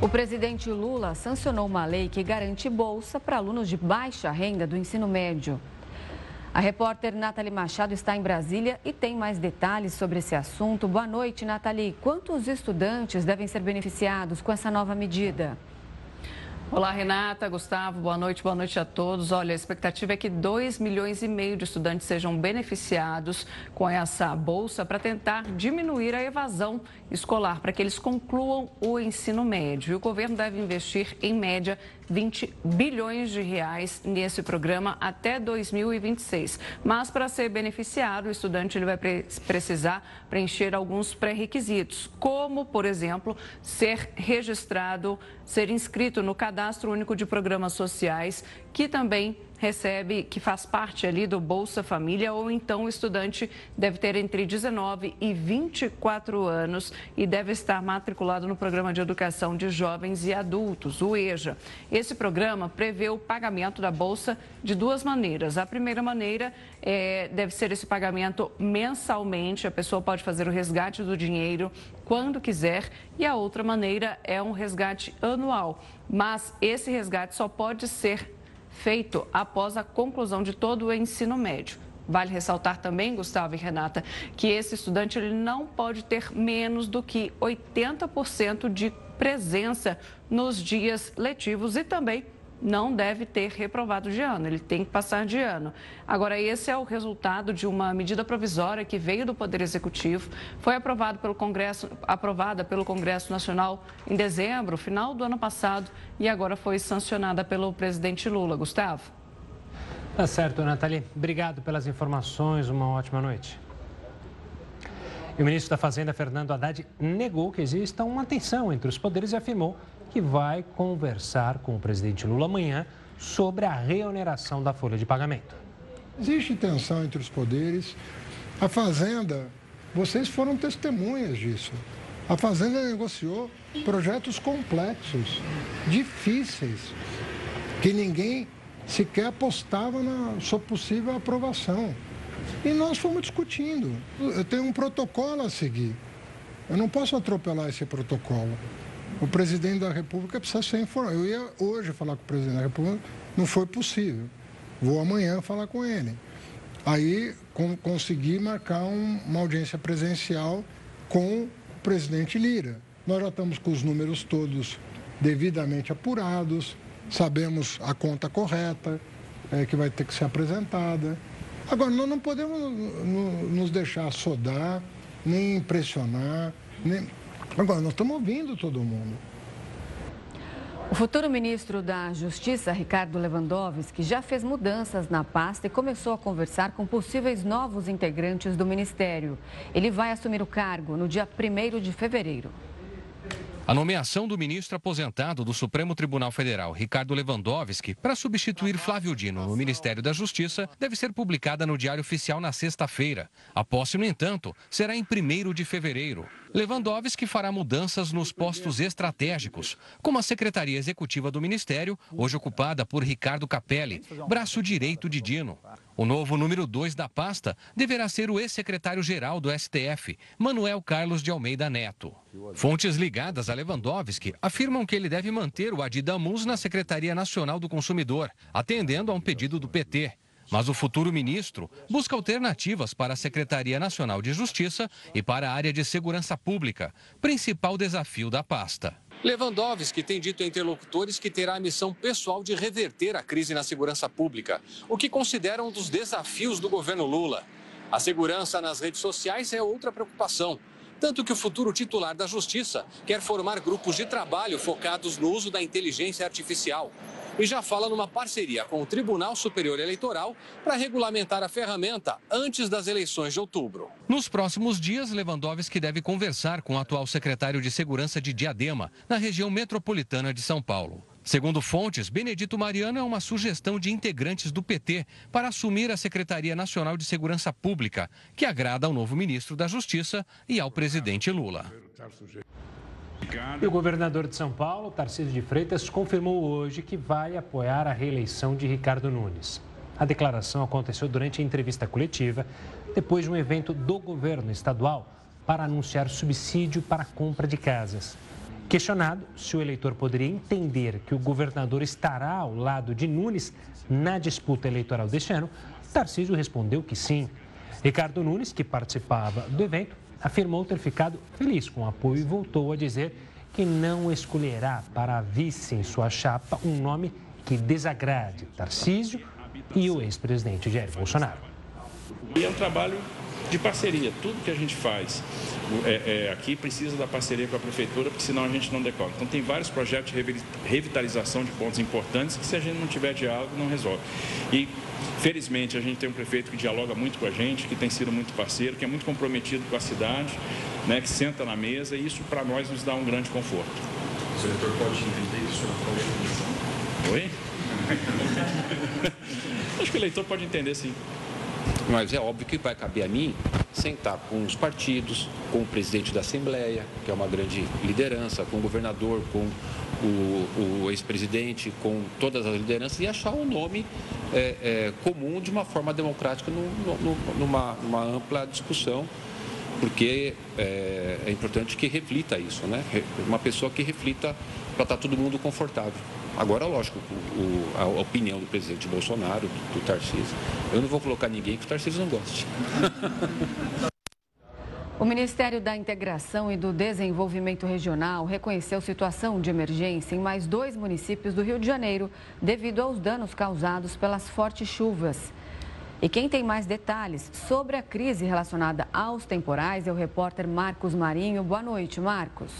O presidente Lula sancionou uma lei que garante bolsa para alunos de baixa renda do ensino médio. A repórter Nathalie Machado está em Brasília e tem mais detalhes sobre esse assunto. Boa noite, Nathalie. Quantos estudantes devem ser beneficiados com essa nova medida? Olá, Renata, Gustavo, boa noite, boa noite a todos. Olha, a expectativa é que 2 milhões e meio de estudantes sejam beneficiados com essa bolsa para tentar diminuir a evasão escolar, para que eles concluam o ensino médio. E o governo deve investir, em média, 20 bilhões de reais nesse programa até 2026. Mas para ser beneficiado, o estudante ele vai precisar preencher alguns pré-requisitos, como, por exemplo, ser registrado, ser inscrito no Cadastro Único de Programas Sociais, que também recebe, que faz parte ali do Bolsa Família, ou então o estudante deve ter entre 19 e 24 anos e deve estar matriculado no Programa de Educação de Jovens e Adultos, o EJA. Esse programa prevê o pagamento da Bolsa de duas maneiras. A primeira maneira é, deve ser esse pagamento mensalmente, a pessoa pode fazer o resgate do dinheiro quando quiser, e a outra maneira é um resgate anual. Mas esse resgate só pode ser feito após a conclusão de todo o ensino médio. Vale ressaltar também, Gustavo e Renata, que esse estudante ele não pode ter menos do que 80% de presença nos dias letivos e também não deve ter reprovado de ano, ele tem que passar de ano. Agora, esse é o resultado de uma medida provisória que veio do Poder Executivo, foi aprovado pelo Congresso, aprovada pelo Congresso Nacional em dezembro, final do ano passado, e agora foi sancionada pelo presidente Lula. Gustavo. Tá certo, Nathalie. Obrigado pelas informações. Uma ótima noite. E o ministro da Fazenda, Fernando Haddad, negou que exista uma tensão entre os poderes e afirmou que vai conversar com o presidente Lula amanhã sobre a reoneração da folha de pagamento. Existe tensão entre os poderes. A Fazenda, vocês foram testemunhas disso. A Fazenda negociou projetos complexos, difíceis, que ninguém sequer apostava na sua possível aprovação. E nós fomos discutindo. Eu tenho um protocolo a seguir. Eu não posso atropelar esse protocolo. O presidente da República precisa ser informado. Eu ia hoje falar com o presidente da República, não foi possível. Vou amanhã falar com ele. Aí com, consegui marcar um, uma audiência presencial com o presidente Lira. Nós já estamos com os números todos devidamente apurados, sabemos a conta correta é, que vai ter que ser apresentada. Agora, nós não podemos nos deixar sodar, nem impressionar, nem Agora, nós estamos ouvindo todo mundo. O futuro ministro da Justiça, Ricardo Lewandowski, já fez mudanças na pasta e começou a conversar com possíveis novos integrantes do ministério. Ele vai assumir o cargo no dia 1 de fevereiro. A nomeação do ministro aposentado do Supremo Tribunal Federal, Ricardo Lewandowski, para substituir Flávio Dino no Ministério da Justiça, deve ser publicada no Diário Oficial na sexta-feira. A posse, no entanto, será em 1 de fevereiro. Lewandowski fará mudanças nos postos estratégicos, como a Secretaria Executiva do Ministério, hoje ocupada por Ricardo Capelli, braço direito de Dino. O novo número 2 da pasta deverá ser o ex-secretário-geral do STF, Manuel Carlos de Almeida Neto. Fontes ligadas a Lewandowski afirmam que ele deve manter o Adidamus na Secretaria Nacional do Consumidor, atendendo a um pedido do PT. Mas o futuro ministro busca alternativas para a Secretaria Nacional de Justiça e para a área de segurança pública, principal desafio da pasta. Lewandowski tem dito a interlocutores que terá a missão pessoal de reverter a crise na segurança pública, o que considera um dos desafios do governo Lula. A segurança nas redes sociais é outra preocupação. Tanto que o futuro titular da Justiça quer formar grupos de trabalho focados no uso da inteligência artificial e já fala numa parceria com o Tribunal Superior Eleitoral para regulamentar a ferramenta antes das eleições de outubro. Nos próximos dias, Lewandowski deve conversar com o atual secretário de Segurança de Diadema, na região metropolitana de São Paulo. Segundo fontes, Benedito Mariano é uma sugestão de integrantes do PT para assumir a Secretaria Nacional de Segurança Pública, que agrada ao novo ministro da Justiça e ao presidente Lula. E o governador de São Paulo, Tarcísio de Freitas, confirmou hoje que vai apoiar a reeleição de Ricardo Nunes. A declaração aconteceu durante a entrevista coletiva, depois de um evento do governo estadual para anunciar subsídio para a compra de casas. Questionado se o eleitor poderia entender que o governador estará ao lado de Nunes na disputa eleitoral deste ano, Tarcísio respondeu que sim. Ricardo Nunes, que participava do evento, afirmou ter ficado feliz com o apoio e voltou a dizer que não escolherá para vice em sua chapa um nome que desagrade Tarcísio e o ex-presidente Jair Bolsonaro. E é um trabalho de parceria. Tudo que a gente faz é, é, aqui precisa da parceria com a prefeitura, porque senão a gente não decola. Então tem vários projetos de revitalização de pontos importantes que se a gente não tiver diálogo não resolve. E felizmente a gente tem um prefeito que dialoga muito com a gente, que tem sido muito parceiro, que é muito comprometido com a cidade, né, que senta na mesa e isso para nós nos dá um grande conforto. O eleitor pode entender isso na Oi? Acho que o eleitor pode entender sim. Mas é óbvio que vai caber a mim sentar com os partidos, com o presidente da Assembleia, que é uma grande liderança, com o governador, com o, o ex-presidente, com todas as lideranças e achar um nome é, é, comum de uma forma democrática no, no, numa, numa, ampla discussão, porque é, é importante que reflita isso, né? Uma pessoa que reflita para estar tá todo mundo confortável. Agora, lógico, o, a opinião do presidente Bolsonaro, do, do Tarcísio, eu não vou colocar ninguém que o Tarcísio não goste. O Ministério da Integração e do Desenvolvimento Regional reconheceu situação de emergência em mais dois municípios do Rio de Janeiro devido aos danos causados pelas fortes chuvas. E quem tem mais detalhes sobre a crise relacionada aos temporais é o repórter Marcos Marinho. Boa noite, Marcos.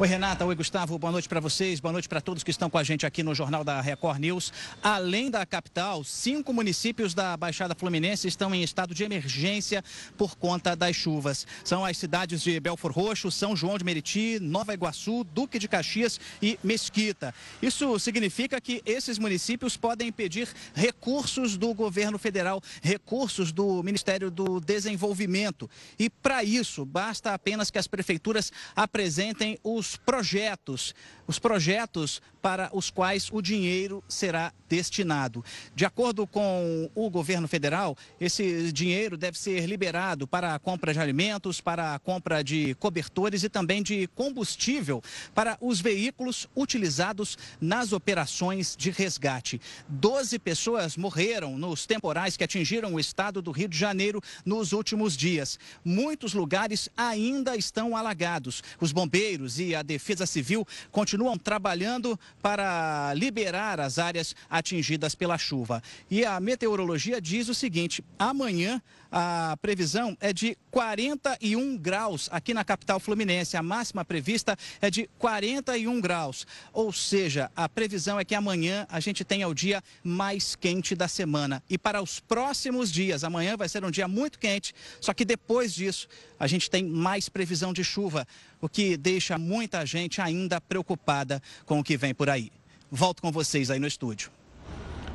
Oi, Renata. Oi, Gustavo. Boa noite para vocês. Boa noite para todos que estão com a gente aqui no Jornal da Record News. Além da capital, cinco municípios da Baixada Fluminense estão em estado de emergência por conta das chuvas. São as cidades de Belfor Roxo, São João de Meriti, Nova Iguaçu, Duque de Caxias e Mesquita. Isso significa que esses municípios podem pedir recursos do governo federal, recursos do Ministério do Desenvolvimento. E para isso, basta apenas que as prefeituras apresentem os os projetos, os projetos para os quais o dinheiro será destinado. De acordo com o governo federal, esse dinheiro deve ser liberado para a compra de alimentos, para a compra de cobertores e também de combustível para os veículos utilizados nas operações de resgate. Doze pessoas morreram nos temporais que atingiram o estado do Rio de Janeiro nos últimos dias. Muitos lugares ainda estão alagados. Os bombeiros e a Defesa Civil continuam trabalhando para liberar as áreas atingidas pela chuva. E a meteorologia diz o seguinte: amanhã a previsão é de 41 graus aqui na capital fluminense. A máxima prevista é de 41 graus. Ou seja, a previsão é que amanhã a gente tenha o dia mais quente da semana. E para os próximos dias, amanhã vai ser um dia muito quente, só que depois disso a gente tem mais previsão de chuva, o que deixa muita gente ainda preocupada com o que vem por aí. Volto com vocês aí no estúdio.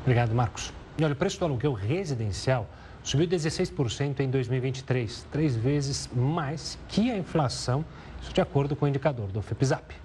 Obrigado, Marcos. E olha, o preço do aluguel residencial subiu 16% em 2023, três vezes mais que a inflação, isso de acordo com o indicador do FIPZAP.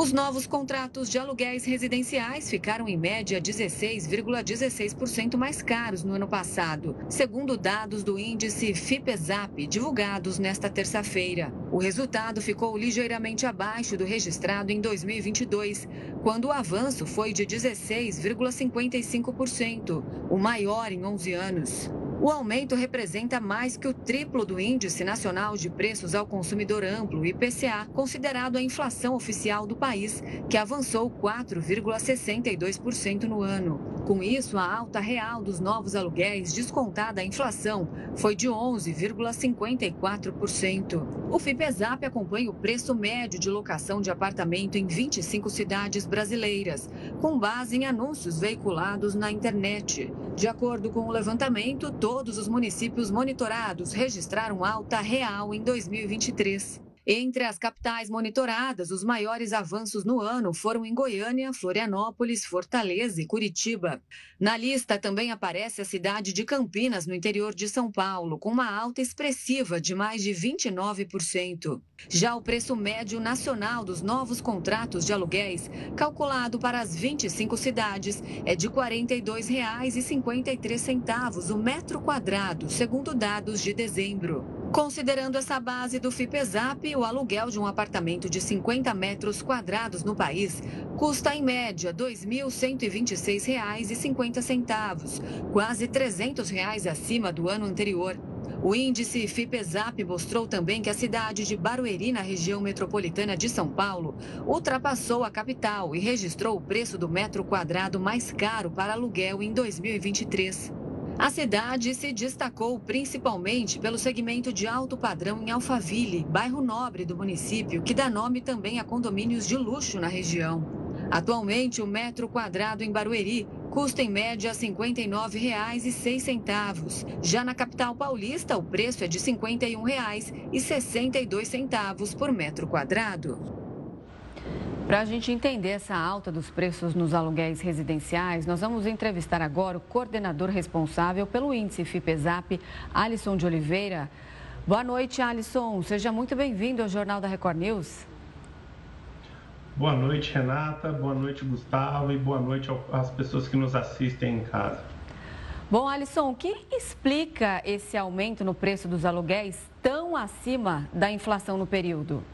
Os novos contratos de aluguéis residenciais ficaram em média 16,16% mais caros no ano passado, segundo dados do índice FIPESAP divulgados nesta terça-feira. O resultado ficou ligeiramente abaixo do registrado em 2022, quando o avanço foi de 16,55%, o maior em 11 anos. O aumento representa mais que o triplo do Índice Nacional de Preços ao Consumidor Amplo, IPCA, considerado a inflação oficial do país, que avançou 4,62% no ano. Com isso, a alta real dos novos aluguéis, descontada a inflação, foi de 11,54%. O FIPESAP acompanha o preço médio de locação de apartamento em 25 cidades brasileiras, com base em anúncios veiculados na internet. De acordo com o levantamento, todos os municípios monitorados registraram alta real em 2023. Entre as capitais monitoradas, os maiores avanços no ano foram em Goiânia, Florianópolis, Fortaleza e Curitiba. Na lista também aparece a cidade de Campinas, no interior de São Paulo, com uma alta expressiva de mais de 29%. Já o preço médio nacional dos novos contratos de aluguéis, calculado para as 25 cidades, é de R$ 42,53 o metro quadrado, segundo dados de dezembro. Considerando essa base do FIPESAP, o aluguel de um apartamento de 50 metros quadrados no país custa, em média, R$ 2.126,50, quase 300 reais acima do ano anterior. O índice FIPESAP mostrou também que a cidade de Barueri, na região metropolitana de São Paulo, ultrapassou a capital e registrou o preço do metro quadrado mais caro para aluguel em 2023. A cidade se destacou principalmente pelo segmento de alto padrão em Alphaville, bairro nobre do município, que dá nome também a condomínios de luxo na região. Atualmente, o metro quadrado em Barueri custa em média R$ 59,06. Já na capital paulista, o preço é de R$ 51,62 por metro quadrado. Para a gente entender essa alta dos preços nos aluguéis residenciais, nós vamos entrevistar agora o coordenador responsável pelo índice FIPESAP, Alisson de Oliveira. Boa noite, Alisson. Seja muito bem-vindo ao Jornal da Record News. Boa noite, Renata. Boa noite, Gustavo. E boa noite às pessoas que nos assistem em casa. Bom, Alisson, o que explica esse aumento no preço dos aluguéis tão acima da inflação no período?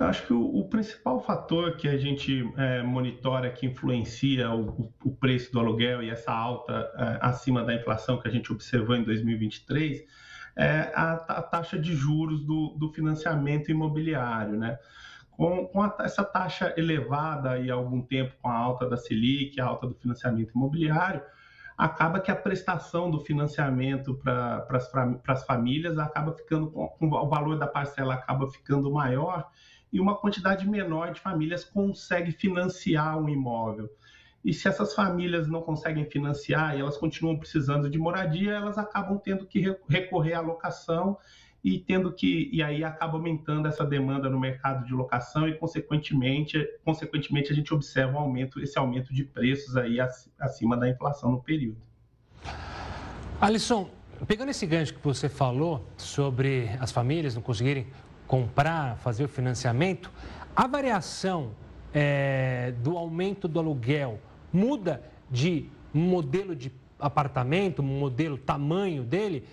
Eu acho que o, o, principal fator que a gente é, monitora que influencia o, o, preço do aluguel e essa alta é, acima da inflação que a gente observou em 2023 é a, a taxa de juros do, do financiamento imobiliário, né? Com, com a, essa taxa elevada há algum tempo com a alta da Selic, a alta do financiamento imobiliário, acaba que a prestação do financiamento para as famílias acaba ficando com, com o valor da parcela acaba ficando maior e uma quantidade menor de famílias consegue financiar um imóvel. E se essas famílias não conseguem financiar e elas continuam precisando de moradia, elas acabam tendo que recorrer à locação e tendo que e aí acaba aumentando essa demanda no mercado de locação e consequentemente, consequentemente a gente observa um aumento, esse aumento de preços aí acima da inflação no período. Alisson, pegando esse gancho que você falou sobre as famílias não conseguirem comprar, fazer o financiamento, a variação é, do aumento do aluguel muda de modelo de apartamento, modelo, tamanho dele,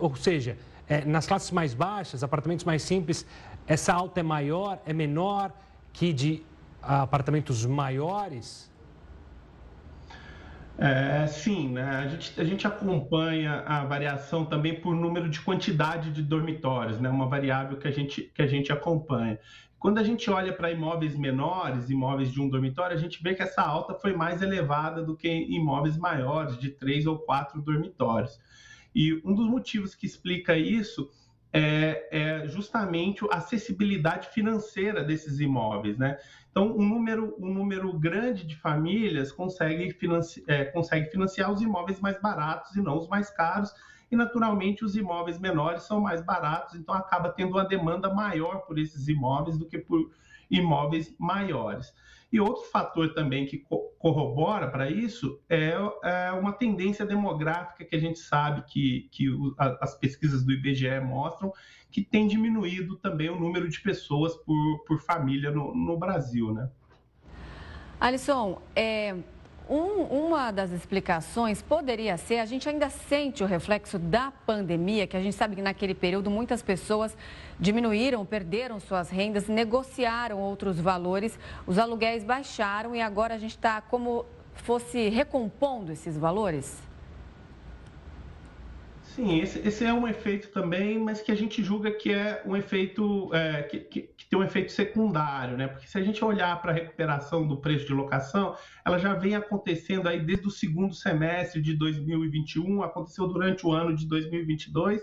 ou seja, é, nas classes mais baixas, apartamentos mais simples, essa alta é maior, é menor que de apartamentos maiores? É, sim, né? a, gente, a gente acompanha a variação também por número de quantidade de dormitórios, né? uma variável que a gente, que a gente acompanha. Quando a gente olha para imóveis menores, imóveis de um dormitório, a gente vê que essa alta foi mais elevada do que imóveis maiores, de três ou quatro dormitórios. E um dos motivos que explica isso é, é, justamente a acessibilidade financeira desses imóveis, né? Então, um número, um número grande de famílias consegue, financi é, consegue financiar os imóveis mais baratos e não os mais caros, e naturalmente os imóveis menores são mais baratos, então acaba tendo uma demanda maior por esses imóveis do que por imóveis maiores. E outro fator também que corrobora para isso é, é, uma tendência demográfica que a gente sabe que, que as pesquisas do IBGE mostram que tem diminuído também o número de pessoas por, por família no, no Brasil, né? Alisson, é, um, uma das explicações poderia ser, a gente ainda sente o reflexo da pandemia, que a gente sabe que naquele período muitas pessoas diminuíram, perderam suas rendas, negociaram outros valores, os aluguéis baixaram e agora a gente está como fosse recompondo esses valores? Sim, esse, esse, é um efeito também, mas que a gente julga que é um efeito é, que, que, que, tem um efeito secundário, né? Porque se a gente olhar para a recuperação do preço de locação, ela já vem acontecendo aí desde o segundo semestre de 2021, aconteceu durante o ano de 2022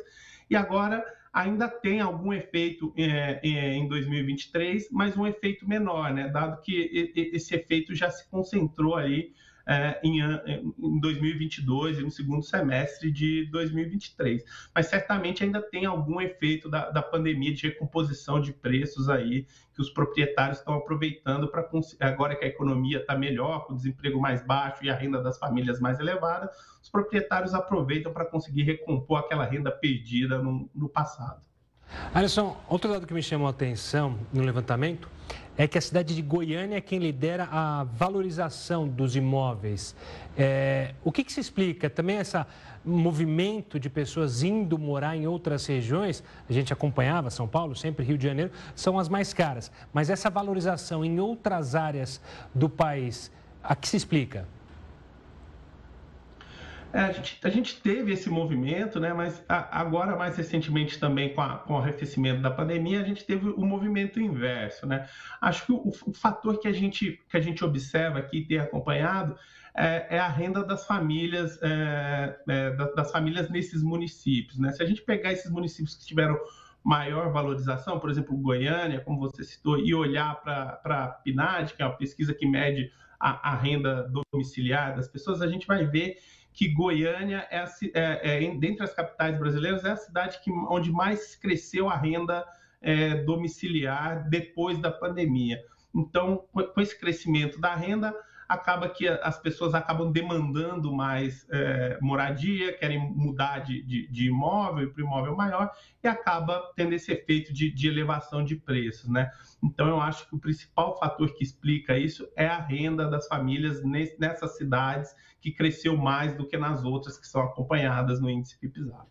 e agora ainda tem algum efeito é, é, em 2023, mas um efeito menor, né? Dado que esse efeito já se concentrou aí é, em, em 2022 e no segundo semestre de 2023. Mas certamente ainda tem algum efeito da, da pandemia de recomposição de preços aí que os proprietários estão aproveitando para agora que a economia está melhor, com o desemprego mais baixo e a renda das famílias mais elevada, os proprietários aproveitam para conseguir recompor aquela renda perdida no, no passado. Alisson, outro dado que me chamou a atenção no levantamento é que a cidade de Goiânia é quem lidera a valorização dos imóveis. É, o que, que se explica? Também esse movimento de pessoas indo morar em outras regiões, a gente acompanhava São Paulo, sempre Rio de Janeiro, são as mais caras. Mas essa valorização em outras áreas do país, a que se explica? É, a, gente, a, gente, teve esse movimento, né? mas a, agora, mais recentemente também, com, a, com, o arrefecimento da pandemia, a gente teve o movimento inverso. Né? Acho que o, o fator que a, gente, que a gente observa aqui, ter acompanhado, é, é a renda das famílias, é, é das famílias nesses municípios. Né? Se a gente pegar esses municípios que tiveram maior valorização, por exemplo, Goiânia, como você citou, e olhar para a PNAD, que é uma pesquisa que mede a, a renda domiciliar das pessoas, a gente vai ver que Goiânia, é, a, é, é, dentre as capitais brasileiras, é a cidade que, onde mais cresceu a renda é, domiciliar depois da pandemia. Então, com esse crescimento da renda, acaba que as pessoas acabam demandando mais é, moradia, querem mudar de, de, de imóvel para imóvel maior e acaba tendo esse efeito de, de, elevação de preços, né? Então eu acho que o principal fator que explica isso é a renda das famílias nessas cidades que cresceu mais do que nas outras que são acompanhadas no índice PIPZAP.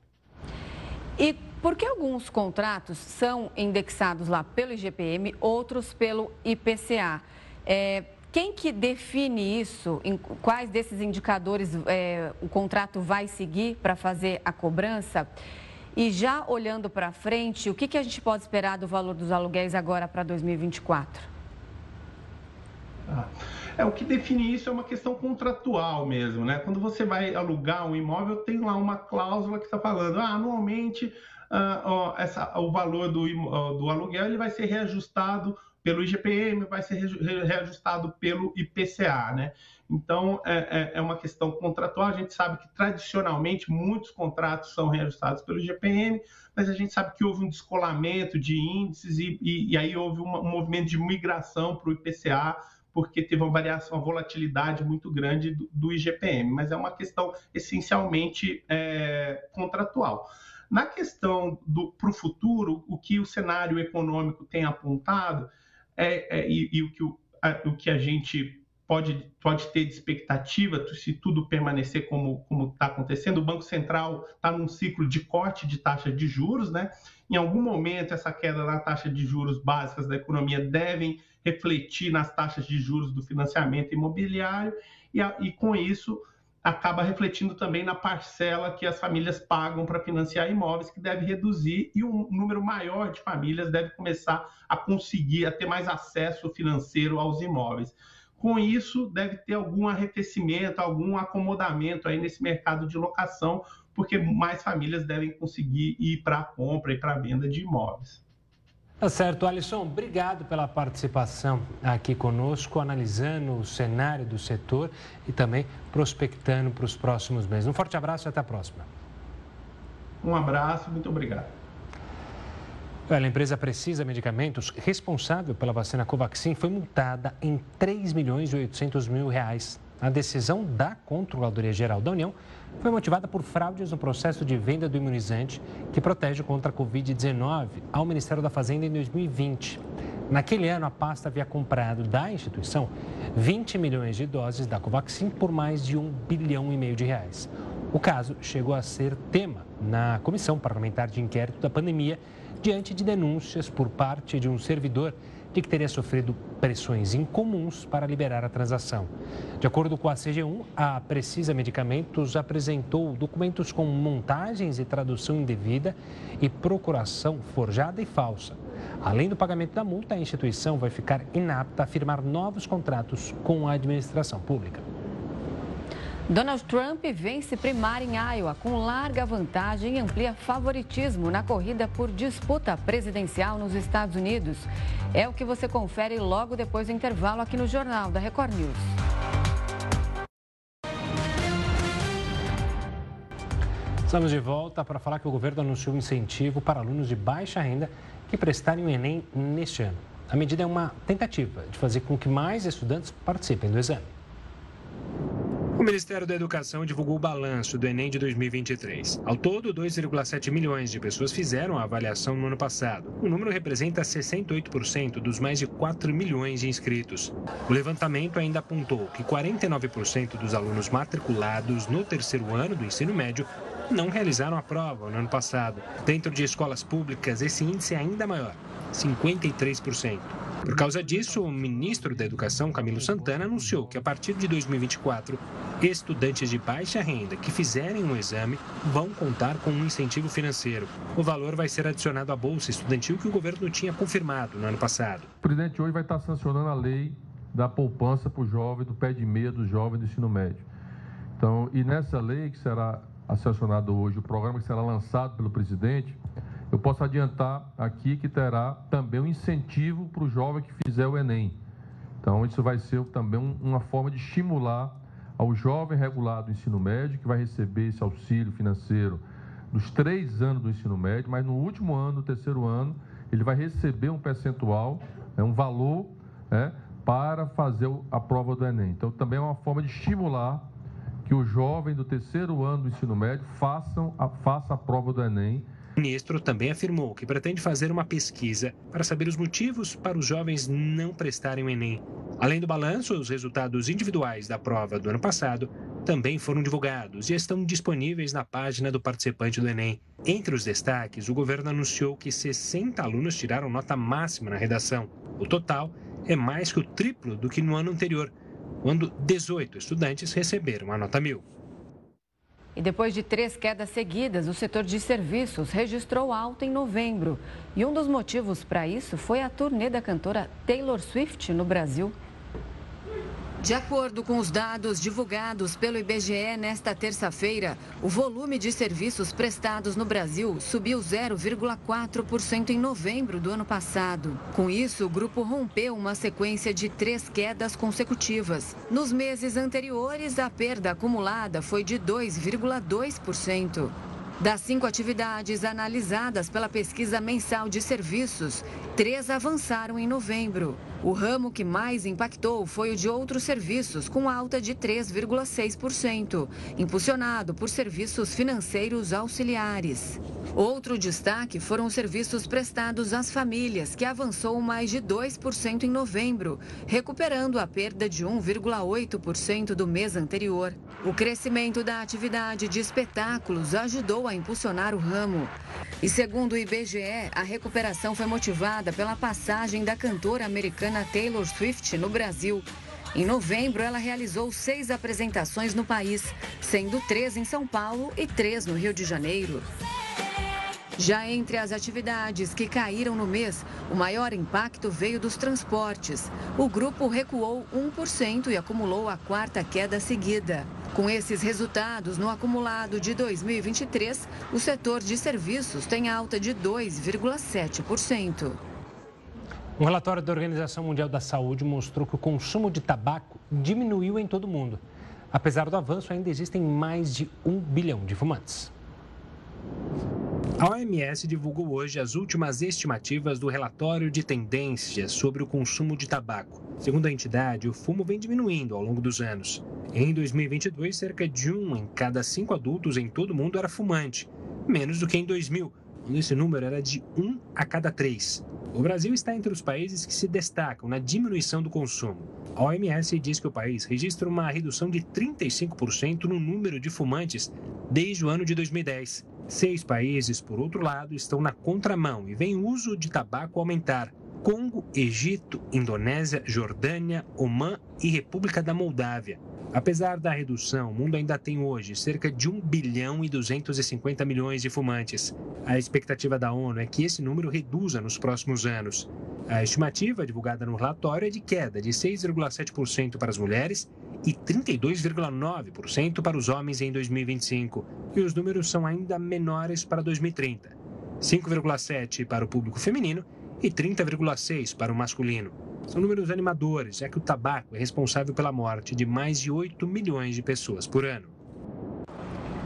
E por que alguns contratos são indexados lá pelo IGPM, outros pelo IPCA? É, quem que define isso? Em quais desses indicadores é, o contrato vai seguir para fazer a cobrança? E já olhando para frente, o que, que a gente pode esperar do valor dos aluguéis agora para 2024? Ah, é, o que define isso é uma questão contratual mesmo, né? Quando você vai alugar um imóvel, tem lá uma cláusula que está falando, ah, anualmente ah, ó, essa, o valor do, do aluguel ele vai ser reajustado pelo IGPM, vai ser reajustado pelo IPCA, né? Então, é, é, é, uma questão contratual. A gente sabe que, tradicionalmente, muitos contratos são reajustados pelo IGPM, mas a gente sabe que houve um descolamento de índices e, e, e aí houve uma, um movimento de migração para o IPCA, porque teve uma variação, uma volatilidade muito grande do, do IGPM. Mas é uma questão essencialmente é, contratual. Na questão para o futuro, o que o cenário econômico tem apontado é, é e, e, o, que o, a, o que a gente pode, pode ter de expectativa se tudo permanecer como está acontecendo. O Banco Central está num ciclo de corte de taxa de juros, né? Em algum momento, essa queda na taxa de juros básicas da economia devem refletir nas taxas de juros do financiamento imobiliário, e, a, e com isso acaba refletindo também na parcela que as famílias pagam para financiar imóveis, que deve reduzir e um número maior de famílias deve começar a conseguir, a ter mais acesso financeiro aos imóveis. Com isso, deve ter algum arrefecimento, algum acomodamento aí nesse mercado de locação, porque mais famílias devem conseguir ir para a compra e para a venda de imóveis. Tá certo, Alisson. Obrigado pela participação aqui conosco, analisando o cenário do setor e também prospectando para os próximos meses. Um forte abraço e até a próxima. Um abraço, muito obrigado. a empresa Precisa Medicamentos, responsável pela vacina Covaxin, foi multada em 3 milhões e 800 mil reais. A decisão da Controladoria Geral da União foi motivada por fraudes no processo de venda do imunizante que protege contra a Covid-19 ao Ministério da Fazenda em 2020. Naquele ano, a pasta havia comprado da instituição 20 milhões de doses da Covaxin por mais de um bilhão e meio de reais. O caso chegou a ser tema na Comissão Parlamentar de Inquérito da Pandemia, diante de denúncias por parte de um servidor que teria sofrido pressões incomuns para liberar a transação. De acordo com a CG1, a Precisa Medicamentos apresentou documentos com montagens e tradução indevida e procuração forjada e falsa. Além do pagamento da multa, a instituição vai ficar inapta a firmar novos contratos com a administração pública. Donald Trump vence primária em Iowa com larga vantagem e amplia favoritismo na corrida por disputa presidencial nos Estados Unidos. É o que você confere logo depois do intervalo aqui no Jornal da Record News. Estamos de volta para falar que o governo anunciou um incentivo para alunos de baixa renda que prestarem o Enem neste ano. A medida é uma tentativa de fazer com que mais estudantes participem do exame. O Ministério da Educação divulgou o balanço do Enem de 2023. Ao todo, 2,7 milhões de pessoas fizeram a avaliação no ano passado. O número representa 68% dos mais de 4 milhões de inscritos. O levantamento ainda apontou que 49% dos alunos matriculados no terceiro ano do ensino médio não realizaram a prova no ano passado. Dentro de escolas públicas, esse índice é ainda maior, 53%. Por causa disso, o ministro da Educação, Camilo Santana, anunciou que a partir de 2024, estudantes de baixa renda que fizerem um exame vão contar com um incentivo financeiro. O valor vai ser adicionado à bolsa estudantil que o governo tinha confirmado no ano passado. O presidente hoje vai estar sancionando a lei da poupança para o jovem, do pé de meia do jovem do ensino médio. Então, e nessa lei que será sancionado hoje, o programa que será lançado pelo presidente, eu posso adiantar aqui que terá também um incentivo para o jovem que fizer o Enem. Então, isso vai ser também uma forma de estimular ao jovem regulado do ensino médio, que vai receber esse auxílio financeiro dos três anos do ensino médio, mas no último ano, no terceiro ano, ele vai receber um percentual, né, um valor, né, para fazer a prova do Enem. Então, também é uma forma de estimular que o jovem do terceiro ano do ensino médio façam a, faça a prova do Enem. O ministro também afirmou que pretende fazer uma pesquisa para saber os motivos para os jovens não prestarem o Enem. Além do balanço, os resultados individuais da prova do ano passado também foram divulgados e estão disponíveis na página do participante do Enem. Entre os destaques, o governo anunciou que 60 alunos tiraram nota máxima na redação. O total é mais que o triplo do que no ano anterior, quando 18 estudantes receberam a nota mil. E depois de três quedas seguidas, o setor de serviços registrou alta em novembro. E um dos motivos para isso foi a turnê da cantora Taylor Swift no Brasil. De acordo com os dados divulgados pelo IBGE nesta terça-feira, o volume de serviços prestados no Brasil subiu 0,4% em novembro do ano passado. Com isso, o grupo rompeu uma sequência de três quedas consecutivas. Nos meses anteriores, a perda acumulada foi de 2,2%. Das cinco atividades analisadas pela pesquisa mensal de serviços, três avançaram em novembro. O ramo que mais impactou foi o de outros serviços, com alta de 3,6%, impulsionado por serviços financeiros auxiliares. Outro destaque foram os serviços prestados às famílias, que avançou mais de 2% em novembro, recuperando a perda de 1,8% do mês anterior. O crescimento da atividade de espetáculos ajudou a impulsionar o ramo. E segundo o IBGE, a recuperação foi motivada pela passagem da cantora americana Taylor Swift no Brasil. Em novembro, ela realizou seis apresentações no país, sendo três em São Paulo e três no Rio de Janeiro. Já entre as atividades que caíram no mês, o maior impacto veio dos transportes. O grupo recuou 1% e acumulou a quarta queda seguida. Com esses resultados, no acumulado de 2023, o setor de serviços tem alta de 2,7%. Um relatório da Organização Mundial da Saúde mostrou que o consumo de tabaco diminuiu em todo o mundo. Apesar do avanço, ainda existem mais de um bilhão de fumantes. A OMS divulgou hoje as últimas estimativas do relatório de tendências sobre o consumo de tabaco. Segundo a entidade, o fumo vem diminuindo ao longo dos anos. Em 2022, cerca de um em cada cinco adultos em todo o mundo era fumante, menos do que em 2000, quando esse número era de um a cada três. O Brasil está entre os países que se destacam na diminuição do consumo. A OMS diz que o país registra uma redução de 35% no número de fumantes desde o ano de 2010. Seis países, por outro lado, estão na contramão e veem o uso de tabaco aumentar. Congo, Egito, Indonésia, Jordânia, Omã e República da Moldávia. Apesar da redução, o mundo ainda tem hoje cerca de 1 bilhão e 250 milhões de fumantes. A expectativa da ONU é que esse número reduza nos próximos anos. A estimativa divulgada no relatório é de queda de 6,7% para as mulheres e 32,9% para os homens em 2025. E os números são ainda menores para 2030: 5,7% para o público feminino e 30,6% para o masculino. São números animadores, já que o tabaco é responsável pela morte de mais de 8 milhões de pessoas por ano.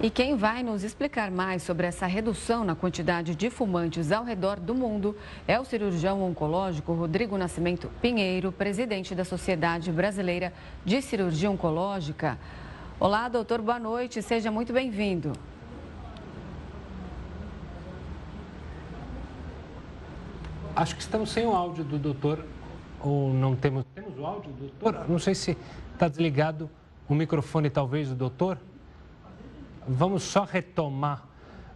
E quem vai nos explicar mais sobre essa redução na quantidade de fumantes ao redor do mundo é o cirurgião oncológico Rodrigo Nascimento Pinheiro, presidente da Sociedade Brasileira de Cirurgia Oncológica. Olá, doutor, boa noite, seja muito bem-vindo. Acho que estamos sem o áudio do doutor, ou não temos. Temos o áudio do doutor? Não sei se está desligado o microfone, talvez, do doutor. Vamos só retomar,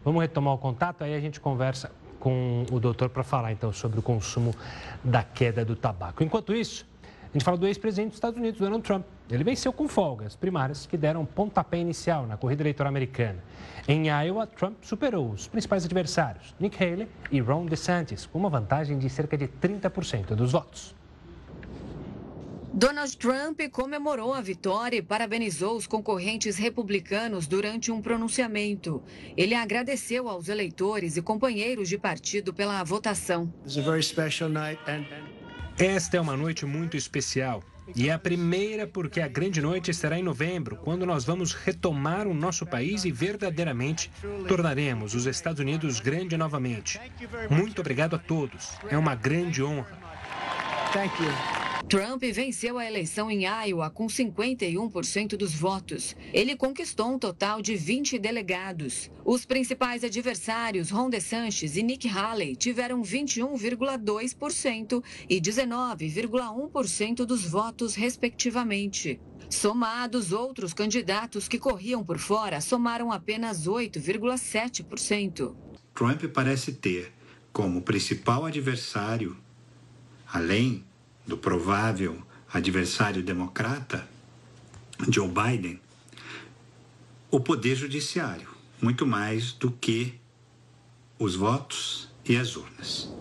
vamos retomar o contato, aí a gente conversa com o doutor para falar então sobre o consumo da queda do tabaco. Enquanto isso, a gente fala do ex-presidente dos Estados Unidos, Donald Trump. Ele venceu com folga as primárias que deram pontapé inicial na corrida eleitoral americana. Em Iowa, Trump superou os principais adversários, Nick Haley e Ron DeSantis, com uma vantagem de cerca de 30% dos votos. Donald Trump comemorou a vitória e parabenizou os concorrentes republicanos durante um pronunciamento. Ele agradeceu aos eleitores e companheiros de partido pela votação. Esta é uma noite muito especial. E é a primeira porque a grande noite será em novembro, quando nós vamos retomar o nosso país e verdadeiramente tornaremos os Estados Unidos grande novamente. Muito obrigado a todos. É uma grande honra. Thank you. Trump venceu a eleição em Iowa com 51% dos votos. Ele conquistou um total de 20 delegados. Os principais adversários, Ron DeSantis e Nick Haley, tiveram 21,2% e 19,1% dos votos, respectivamente. Somados, outros candidatos que corriam por fora somaram apenas 8,7%. Trump parece ter como principal adversário, além do provável adversário democrata, Joe Biden, o poder judiciário, muito mais do que os votos e as urnas.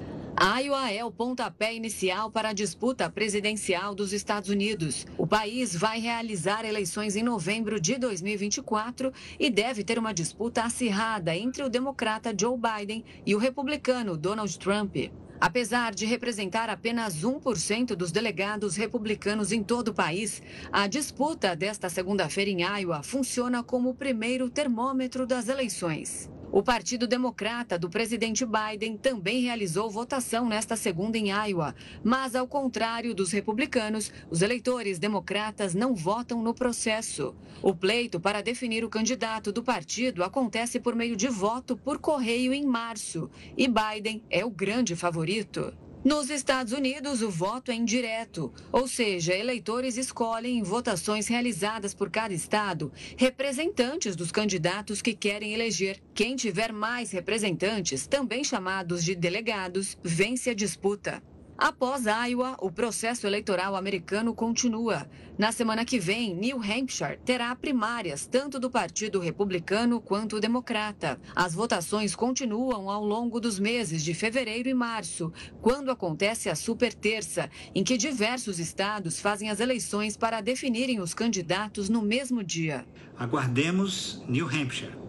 Iowa é o pontapé inicial para a disputa presidencial dos Estados Unidos. O país vai realizar eleições em novembro de 2024 e deve ter uma disputa acirrada entre o democrata Joe Biden e o republicano Donald Trump. Apesar de representar apenas 1% dos delegados republicanos em todo o país, a disputa desta segunda-feira em Iowa funciona como o primeiro termômetro das eleições. O Partido Democrata do presidente Biden também realizou votação nesta segunda em Iowa, mas, ao contrário dos republicanos, os eleitores democratas não votam no processo. O pleito para definir o candidato do partido acontece por meio de voto por correio em março, e Biden é o grande favorito. Nos Estados Unidos, o voto é indireto, ou seja, eleitores escolhem em votações realizadas por cada estado representantes dos candidatos que querem eleger. Quem tiver mais representantes, também chamados de delegados, vence a disputa. Após Iowa, o processo eleitoral americano continua. Na semana que vem, New Hampshire terá primárias tanto do Partido Republicano quanto Democrata. As votações continuam ao longo dos meses de fevereiro e março, quando acontece a super terça, em que diversos estados fazem as eleições para definirem os candidatos no mesmo dia. Aguardemos New Hampshire.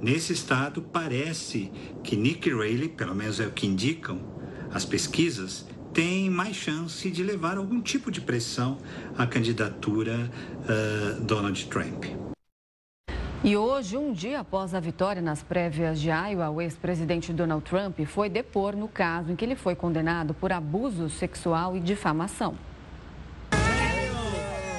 Nesse estado, parece que Nick Haley, pelo menos é o que indicam, as pesquisas têm mais chance de levar algum tipo de pressão à candidatura uh, Donald Trump. E hoje, um dia após a vitória nas prévias de Iowa, o ex-presidente Donald Trump foi depor no caso em que ele foi condenado por abuso sexual e difamação.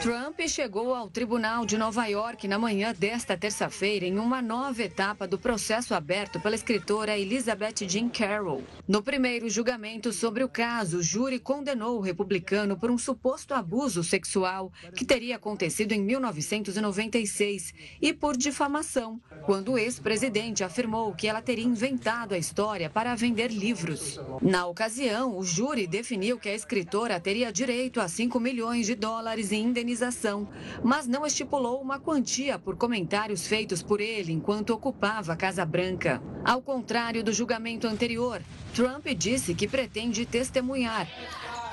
Trump chegou ao Tribunal de Nova York na manhã desta terça-feira em uma nova etapa do processo aberto pela escritora Elizabeth Jean Carroll. No primeiro julgamento sobre o caso, o júri condenou o republicano por um suposto abuso sexual que teria acontecido em 1996 e por difamação, quando o ex-presidente afirmou que ela teria inventado a história para vender livros. Na ocasião, o júri definiu que a escritora teria direito a 5 milhões de dólares em indenização mas não estipulou uma quantia por comentários feitos por ele enquanto ocupava a Casa Branca. Ao contrário do julgamento anterior, Trump disse que pretende testemunhar.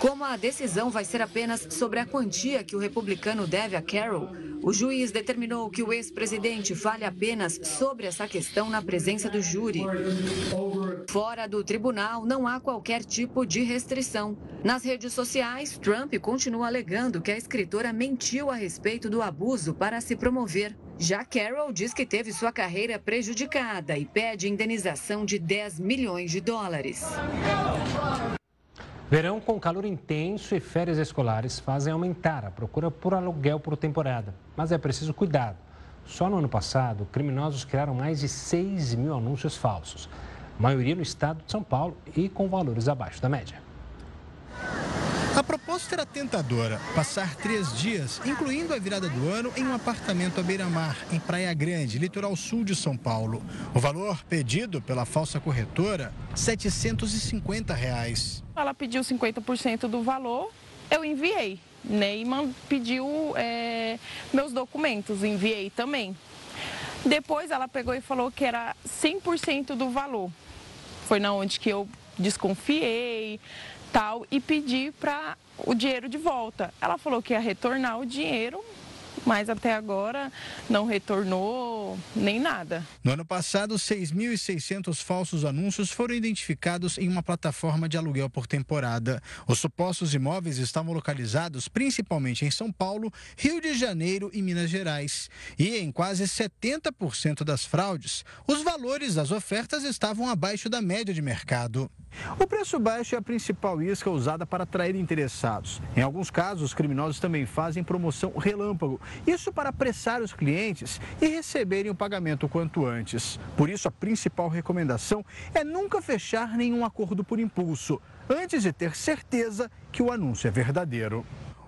Como a decisão vai ser apenas sobre a quantia que o republicano deve a Carroll, o juiz determinou que o ex-presidente fale apenas sobre essa questão na presença do júri. Fora do tribunal, não há qualquer tipo de restrição. Nas redes sociais, Trump continua alegando que a escritora mentiu a respeito do abuso para se promover. Já Carroll diz que teve sua carreira prejudicada e pede indenização de 10 milhões de dólares. Verão com calor intenso e férias escolares fazem aumentar a procura por aluguel por temporada. Mas é preciso cuidado. Só no ano passado, criminosos criaram mais de 6 mil anúncios falsos, maioria no estado de São Paulo e com valores abaixo da média. A proposta era tentadora: passar três dias, incluindo a virada do ano, em um apartamento à beira-mar, em Praia Grande, litoral sul de São Paulo. O valor pedido pela falsa corretora, 750 reais. Ela pediu 50% do valor, eu enviei. Neyman pediu é, meus documentos, enviei também. Depois ela pegou e falou que era 100% do valor. Foi na onde que eu desconfiei, tal e pedir para o dinheiro de volta. Ela falou que ia retornar o dinheiro, mas até agora não retornou nem nada. No ano passado, 6.600 falsos anúncios foram identificados em uma plataforma de aluguel por temporada. Os supostos imóveis estavam localizados principalmente em São Paulo, Rio de Janeiro e Minas Gerais. E em quase 70% das fraudes, os valores das ofertas estavam abaixo da média de mercado. O preço baixo é a principal isca usada para atrair interessados. Em alguns casos, os criminosos também fazem promoção relâmpago, isso para apressar os clientes e receberem o pagamento quanto antes. Por isso, a principal recomendação é nunca fechar nenhum acordo por impulso, antes de ter certeza que o anúncio é verdadeiro.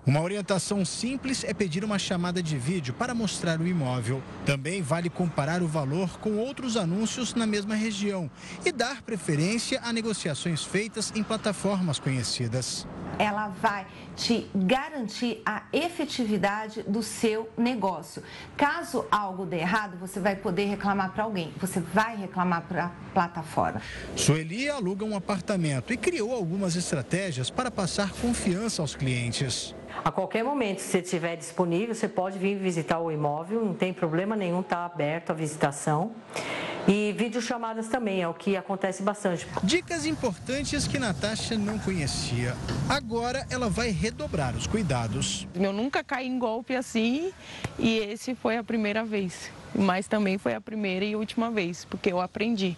Uma orientação simples é pedir uma chamada de vídeo para mostrar o imóvel. Também vale comparar o valor com outros anúncios na mesma região e dar preferência a negociações feitas em plataformas conhecidas. Ela vai te garantir a efetividade do seu negócio. Caso algo dê errado, você vai poder reclamar para alguém. Você vai reclamar para a plataforma. Sueli aluga um apartamento e criou algumas estratégias para passar confiança aos clientes. A qualquer momento, se você estiver disponível, você pode vir visitar o imóvel, não tem problema nenhum, está aberto a visitação. E videochamadas também, é o que acontece bastante. Dicas importantes que Natasha não conhecia. Agora ela vai redobrar os cuidados. Eu nunca caí em golpe assim e esse foi a primeira vez. Mas também foi a primeira e última vez, porque eu aprendi.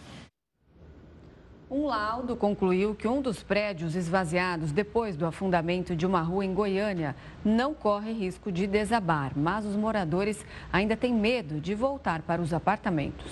Um laudo concluiu que um dos prédios esvaziados depois do afundamento de uma rua em Goiânia não corre risco de desabar, mas os moradores ainda têm medo de voltar para os apartamentos.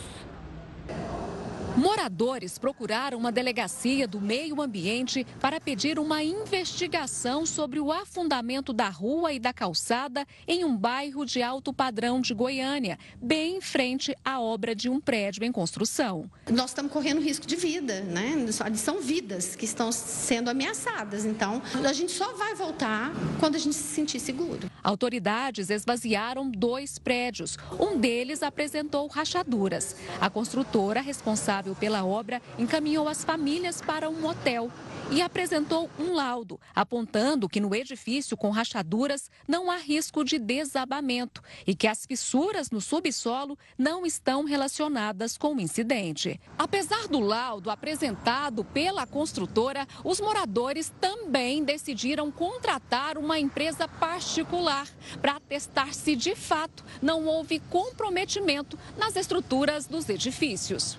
Moradores procuraram uma delegacia do meio ambiente para pedir uma investigação sobre o afundamento da rua e da calçada em um bairro de alto padrão de Goiânia, bem em frente à obra de um prédio em construção. Nós estamos correndo risco de vida, né? São vidas que estão sendo ameaçadas. Então, a gente só vai voltar quando a gente se sentir seguro. Autoridades esvaziaram dois prédios. Um deles apresentou rachaduras. A construtora responsável responsável pela obra encaminhou as famílias para um hotel e apresentou um laudo apontando que no edifício com rachaduras não há risco de desabamento e que as fissuras no subsolo não estão relacionadas com o incidente. Apesar do laudo apresentado pela construtora, os moradores também decidiram contratar uma empresa particular para testar se de fato não houve comprometimento nas estruturas dos edifícios.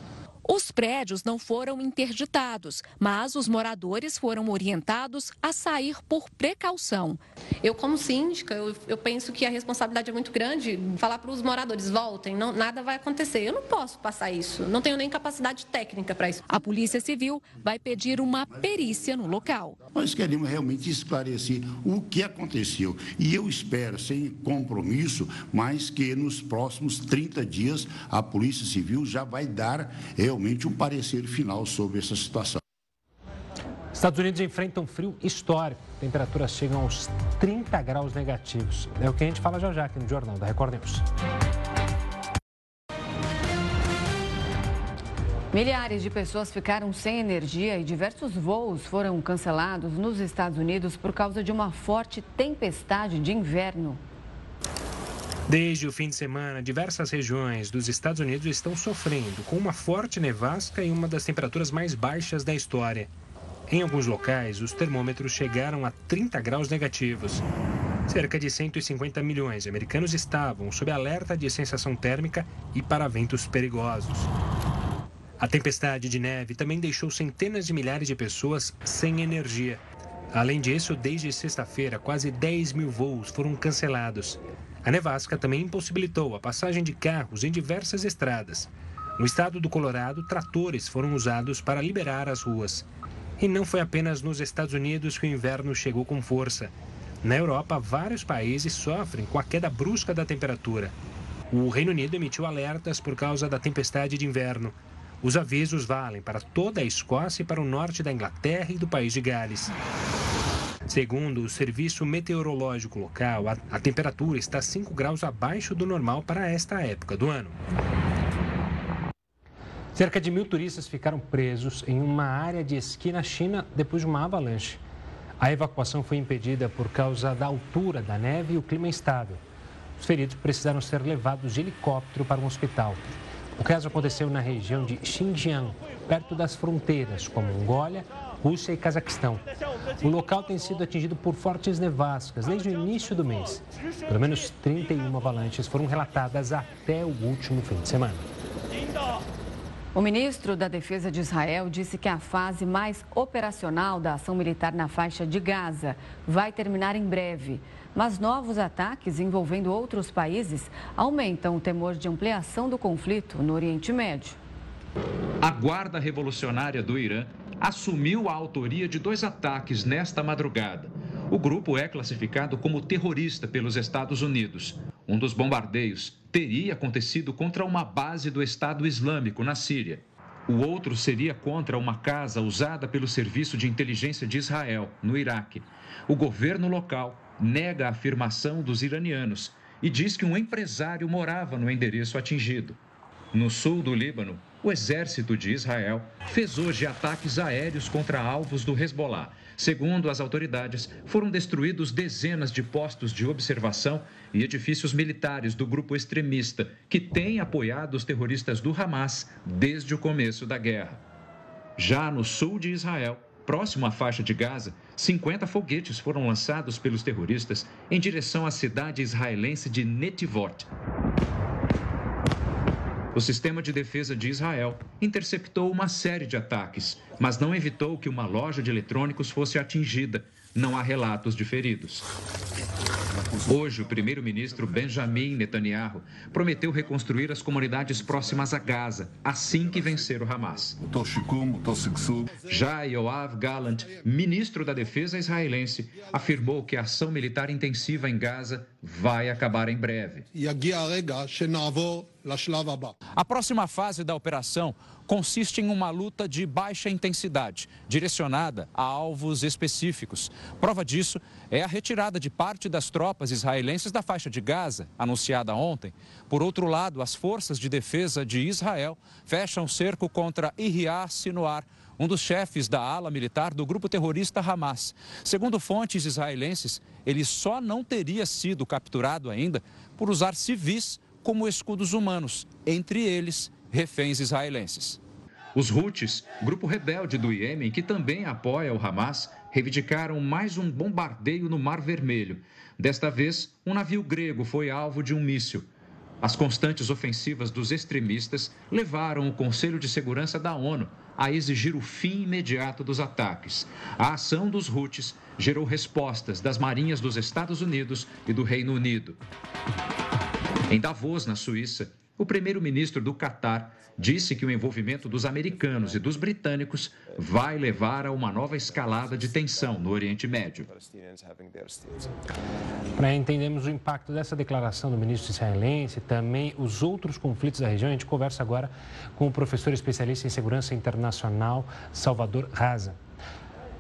Os prédios não foram interditados, mas os moradores foram orientados a sair por precaução. Eu, como síndica, eu, eu penso que a responsabilidade é muito grande. Falar para os moradores, voltem, não, nada vai acontecer. Eu não posso passar isso, não tenho nem capacidade técnica para isso. A Polícia Civil vai pedir uma perícia no local. Nós queremos realmente esclarecer o que aconteceu. E eu espero, sem compromisso, mas que nos próximos 30 dias a Polícia Civil já vai dar realmente um parecer final sobre essa situação. Estados Unidos enfrentam um frio histórico. Temperaturas chegam aos 30 graus negativos. É o que a gente fala já já aqui no Jornal da Record News. Milhares de pessoas ficaram sem energia e diversos voos foram cancelados nos Estados Unidos por causa de uma forte tempestade de inverno. Desde o fim de semana, diversas regiões dos Estados Unidos estão sofrendo com uma forte nevasca e uma das temperaturas mais baixas da história. Em alguns locais, os termômetros chegaram a 30 graus negativos. Cerca de 150 milhões de americanos estavam sob alerta de sensação térmica e para ventos perigosos. A tempestade de neve também deixou centenas de milhares de pessoas sem energia. Além disso, desde sexta-feira, quase 10 mil voos foram cancelados. A nevasca também impossibilitou a passagem de carros em diversas estradas. No estado do Colorado, tratores foram usados para liberar as ruas. E não foi apenas nos Estados Unidos que o inverno chegou com força. Na Europa, vários países sofrem com a queda brusca da temperatura. O Reino Unido emitiu alertas por causa da tempestade de inverno. Os avisos valem para toda a Escócia e para o norte da Inglaterra e do país de Gales. Segundo o serviço meteorológico local, a, a temperatura está 5 graus abaixo do normal para esta época do ano. Cerca de mil turistas ficaram presos em uma área de esqui na China depois de uma avalanche. A evacuação foi impedida por causa da altura da neve e o clima instável. Os feridos precisaram ser levados de helicóptero para um hospital. O caso aconteceu na região de Xinjiang, perto das fronteiras com Mongólia, Rússia e Cazaquistão. O local tem sido atingido por fortes nevascas desde o início do mês. Pelo menos 31 avalanches foram relatadas até o último fim de semana. O ministro da Defesa de Israel disse que a fase mais operacional da ação militar na faixa de Gaza vai terminar em breve. Mas novos ataques envolvendo outros países aumentam o temor de ampliação do conflito no Oriente Médio. A Guarda Revolucionária do Irã assumiu a autoria de dois ataques nesta madrugada. O grupo é classificado como terrorista pelos Estados Unidos. Um dos bombardeios teria acontecido contra uma base do Estado Islâmico na Síria. O outro seria contra uma casa usada pelo Serviço de Inteligência de Israel, no Iraque. O governo local nega a afirmação dos iranianos e diz que um empresário morava no endereço atingido. No sul do Líbano, o exército de Israel fez hoje ataques aéreos contra alvos do Hezbollah. Segundo as autoridades, foram destruídos dezenas de postos de observação e edifícios militares do grupo extremista, que tem apoiado os terroristas do Hamas desde o começo da guerra. Já no sul de Israel, próximo à faixa de Gaza, 50 foguetes foram lançados pelos terroristas em direção à cidade israelense de Netivot. O sistema de defesa de Israel interceptou uma série de ataques, mas não evitou que uma loja de eletrônicos fosse atingida. Não há relatos de feridos. Hoje, o primeiro-ministro Benjamin Netanyahu prometeu reconstruir as comunidades próximas a Gaza, assim que vencer o Hamas. Já Yoav Gallant, ministro da Defesa israelense, afirmou que a ação militar intensiva em Gaza vai acabar em breve. A próxima fase da operação consiste em uma luta de baixa intensidade, direcionada a alvos específicos. Prova disso é a retirada de parte das tropas israelenses da faixa de Gaza, anunciada ontem. Por outro lado, as forças de defesa de Israel fecham cerco contra Ihya Sinuar, um dos chefes da ala militar do grupo terrorista Hamas. Segundo fontes israelenses, ele só não teria sido capturado ainda por usar civis como escudos humanos, entre eles reféns israelenses. Os Houthis, grupo rebelde do Iêmen que também apoia o Hamas, reivindicaram mais um bombardeio no Mar Vermelho. Desta vez, um navio grego foi alvo de um míssil. As constantes ofensivas dos extremistas levaram o Conselho de Segurança da ONU a exigir o fim imediato dos ataques. A ação dos Houthis gerou respostas das marinhas dos Estados Unidos e do Reino Unido. Em Davos, na Suíça, o primeiro-ministro do Catar disse que o envolvimento dos americanos e dos britânicos vai levar a uma nova escalada de tensão no Oriente Médio. Para entendermos o impacto dessa declaração do ministro israelense, também os outros conflitos da região, a gente conversa agora com o professor especialista em segurança internacional, Salvador Raza.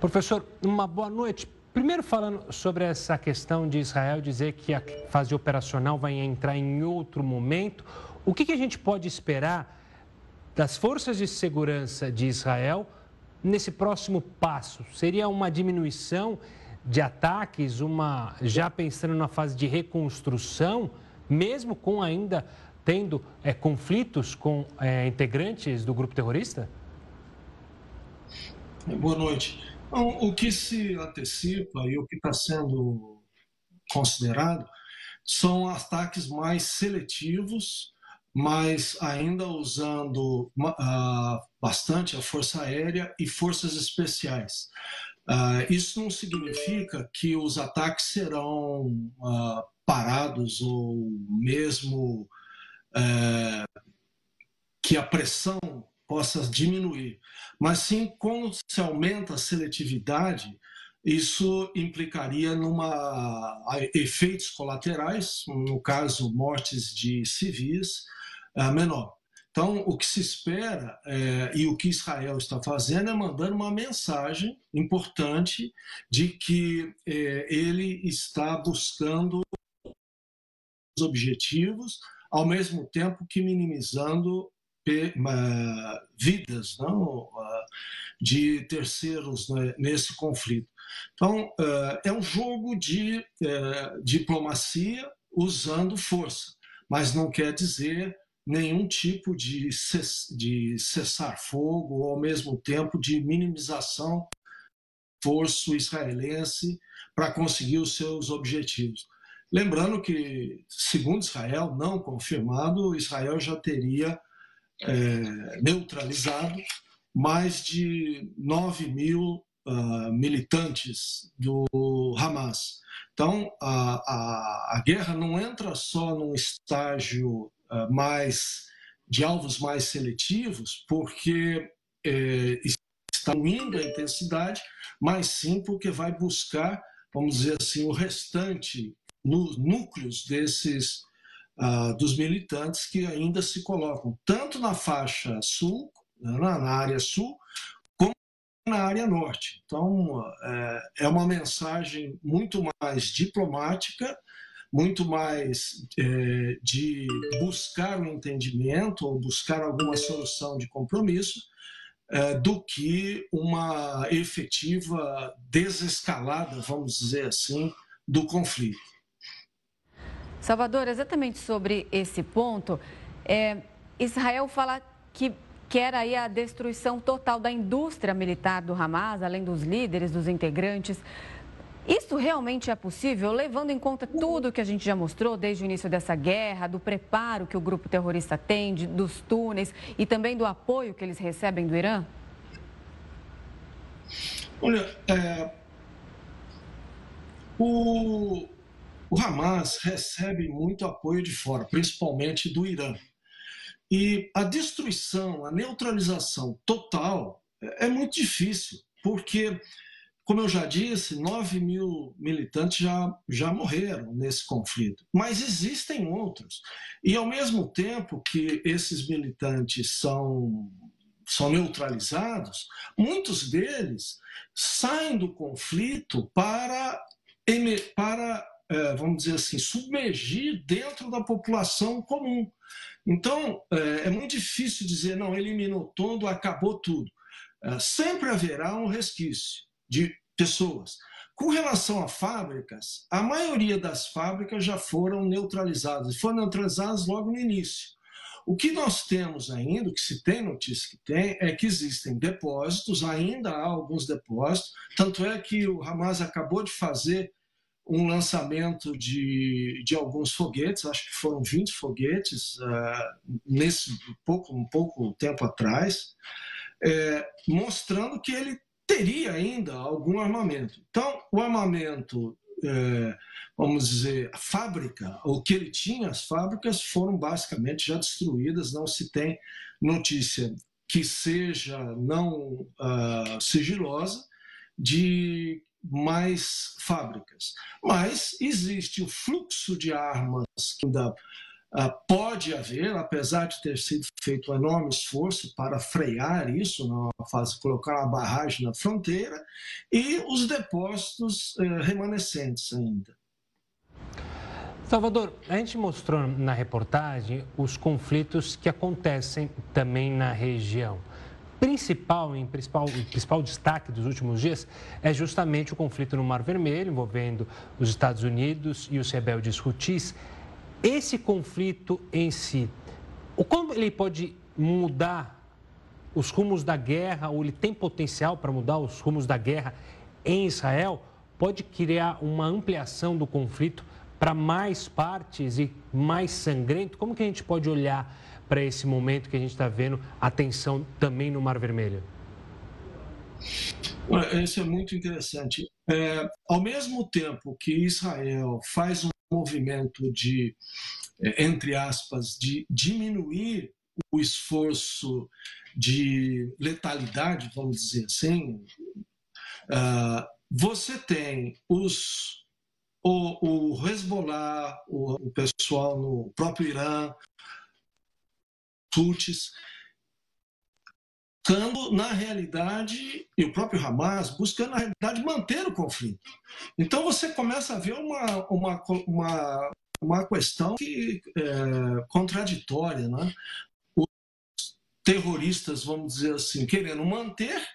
Professor, uma boa noite. Primeiro, falando sobre essa questão de Israel dizer que a fase operacional vai entrar em outro momento. O que, que a gente pode esperar das forças de segurança de Israel nesse próximo passo? Seria uma diminuição de ataques, uma já pensando na fase de reconstrução, mesmo com ainda tendo é, conflitos com é, integrantes do grupo terrorista? Boa noite. Então, o que se antecipa e o que está sendo considerado são ataques mais seletivos mas ainda usando uh, bastante a Força Aérea e Forças Especiais. Uh, isso não significa que os ataques serão uh, parados ou mesmo uh, que a pressão possa diminuir, mas sim quando se aumenta a seletividade, isso implicaria numa efeitos colaterais, no caso mortes de civis, menor. Então, o que se espera é, e o que Israel está fazendo é mandando uma mensagem importante de que é, ele está buscando os objetivos, ao mesmo tempo que minimizando vidas não, de terceiros né, nesse conflito. Então, é, um jogo de é, diplomacia usando força, mas não quer dizer nenhum tipo de, de cessar fogo ou ao mesmo tempo de minimização do esforço israelense para conseguir os seus objetivos. Lembrando que, segundo Israel, não confirmado, Israel já teria é, neutralizado mais de 9 mil uh, militantes do Hamas. Então, a, a, a guerra não entra só num estágio ah, mais de alvos mais seletivos, porque é, está indo a intensidade, mas sim porque vai buscar, vamos dizer assim, o restante no, núcleos desses uh, dos militantes que ainda se colocam tanto na faixa sul, né, na, na área sul, como na área norte. Então, é, é uma mensagem muito mais diplomática muito mais é, de buscar um entendimento ou buscar alguma solução de compromisso é, do que uma efetiva desescalada, vamos dizer assim, do conflito. Salvador, exatamente sobre esse ponto, é, Israel fala que quer aí a destruição total da indústria militar do Hamas, além dos líderes, dos integrantes. Isso realmente é possível, levando em conta tudo que a gente já mostrou desde o início dessa guerra, do preparo que o grupo terrorista tem, de, dos túneis e também do apoio que eles recebem do Irã? Olha, é, o, o Hamas recebe muito apoio de fora, principalmente do Irã. E a destruição, a neutralização total é, muito difícil, porque como eu já disse, 9 mil militantes já, já morreram nesse conflito, mas existem outros. E ao mesmo tempo que esses militantes são, são neutralizados, muitos deles saem do conflito para, para vamos dizer assim, submergir dentro da população comum. Então, é, é muito difícil dizer, não, eliminou todo, acabou tudo. É, sempre haverá um resquício de pessoas. Com relação a fábricas, a maioria das fábricas já foram neutralizadas, foram neutralizadas logo no início. O que nós temos ainda, o que se tem notícia que tem, é que existem depósitos, ainda há alguns depósitos, tanto é que o Hamas acabou de fazer um lançamento de, de alguns foguetes, acho que foram 20 foguetes uh, nesse pouco, um pouco tempo atrás, é, mostrando que ele teria ainda algum armamento. Então, o armamento, é, vamos dizer, a fábrica, o que ele tinha, as fábricas foram basicamente já destruídas, não se tem notícia que seja não uh, sigilosa de mais fábricas. Mas existe o fluxo de armas que ainda ah, pode haver, apesar de ter sido feito um enorme esforço para frear isso, na fase colocar uma barragem na fronteira, e os depósitos eh, remanescentes ainda. Salvador, a gente mostrou na reportagem os conflitos que acontecem também na região. Principal, em principal, o principal destaque dos últimos dias é justamente o conflito no Mar Vermelho, envolvendo os Estados Unidos e os rebeldes Houthis. Esse conflito em si, o como ele pode mudar os rumos da guerra, ou ele tem potencial para mudar os rumos da guerra em Israel, pode criar uma ampliação do conflito para mais partes e mais sangrento? Como que a gente pode olhar para esse momento que a gente está vendo a tensão também no Mar Vermelho? Isso é muito interessante. É, ao mesmo tempo que Israel faz um movimento de, é, entre aspas, de diminuir o esforço de letalidade, vamos dizer assim, uh, você tem os, o, o Hezbollah, o, o pessoal no próprio Irã, Houthis, buscando, na realidade, e o próprio Hamas, buscando, na realidade, manter o conflito. Então você começa a ver uma, uma, uma, uma questão que, é, contraditória. Né? Os terroristas, vamos dizer assim, querendo manter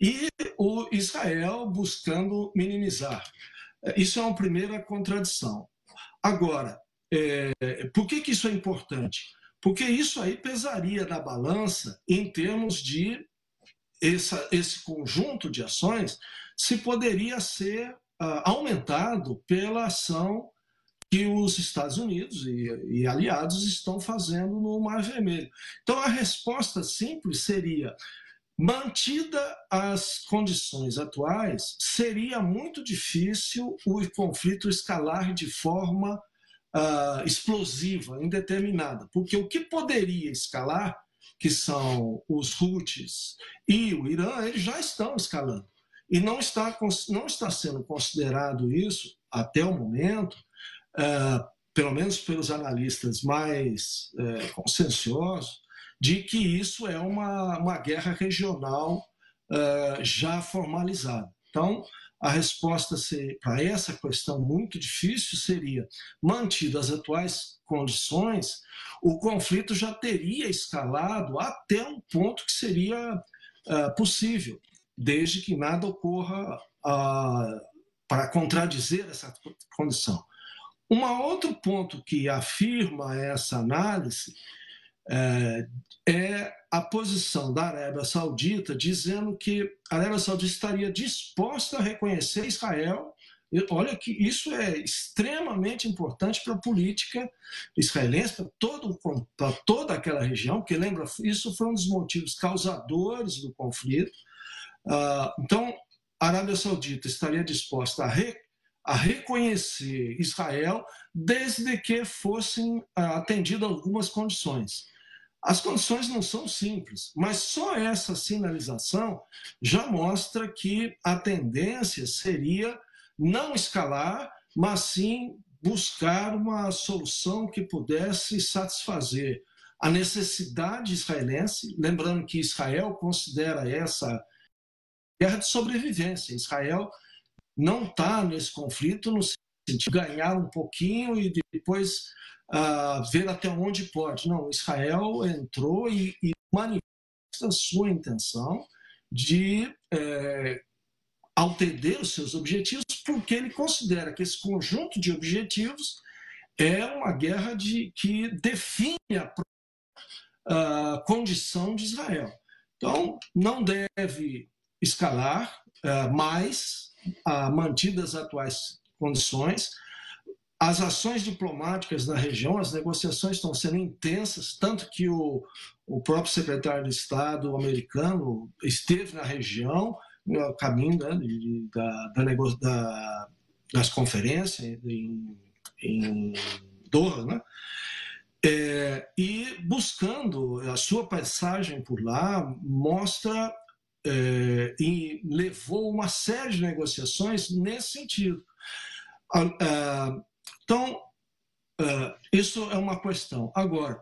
e o Israel buscando minimizar. Isso é uma primeira contradição. Agora, é, por que, que isso é importante? Porque isso aí pesaria na balança em termos de essa, esse conjunto de ações se poderia ser uh, aumentado pela ação que os Estados Unidos e, e, aliados estão fazendo no Mar Vermelho. Então, a resposta simples seria: mantida as condições atuais, seria muito difícil o conflito escalar de forma uh, explosiva, indeterminada, porque o que poderia escalar, que são os Houthis e o Irã, eles já estão escalando. E não está, não está sendo considerado isso, até o momento, uh, pelo menos pelos analistas mais uh, conscienciosos, de que isso é uma, uma guerra regional uh, já formalizada. Então, a resposta para essa questão muito difícil seria: mantidas as atuais condições, o conflito já teria escalado até um ponto que seria uh, possível, desde que nada ocorra uh, para contradizer essa condição. Um outro ponto que afirma essa análise é a posição da Arábia Saudita dizendo que a Arábia Saudita estaria disposta a reconhecer Israel. Olha que isso é extremamente importante para a política israelense, para, toda aquela região, porque lembra, isso foi um dos motivos causadores do conflito. Ah, então, a Arábia Saudita estaria disposta a, a reconhecer Israel desde que fossem ah, atendidas algumas condições. As condições não são simples, mas só essa sinalização já mostra que a tendência seria não escalar, mas sim buscar uma solução que pudesse satisfazer a necessidade israelense, lembrando que Israel considera essa guerra de sobrevivência. Israel não está nesse conflito no sentido de ganhar um pouquinho e depois uh, ver até onde pode. Não, Israel entrou e, e manifesta sua intenção de é, atender os seus objetivos, porque ele considera que esse conjunto de objetivos é uma guerra de, que define a, a condição de Israel. Então, não deve escalar uh, mais, uh, mantidas as atuais condições, as ações diplomáticas na região, as negociações estão sendo intensas, tanto que o, o próprio secretário de Estado americano esteve na região, no caminho né, de, da, da, da, das conferências em, em Doha, né? É, e buscando a sua passagem por lá mostra é, e levou uma série de negociações nesse sentido. Então, uh, isso é uma questão. Agora,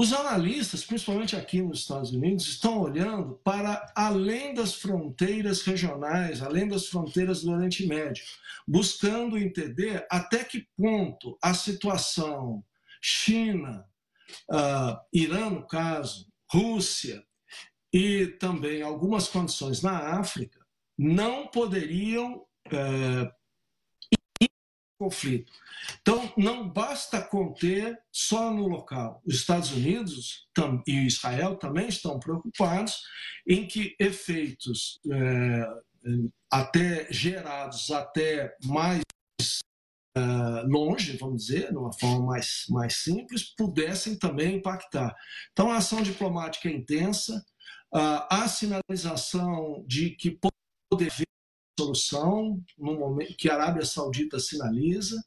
os analistas, principalmente aqui nos Estados Unidos, estão olhando para além das fronteiras regionais, além das fronteiras do Oriente Médio, buscando entender até que ponto a situação China, uh, Irã, no caso, Rússia e também algumas condições na África não poderiam uh, conflito. Então, não basta conter só no local. Os Estados Unidos e Israel também estão preocupados em que efeitos é, até gerados até mais é, longe, vamos dizer, de uma forma mais, mais simples, pudessem também impactar. Então, a ação diplomática é intensa, há sinalização de que pode haver solução no momento que a Arábia Saudita sinaliza.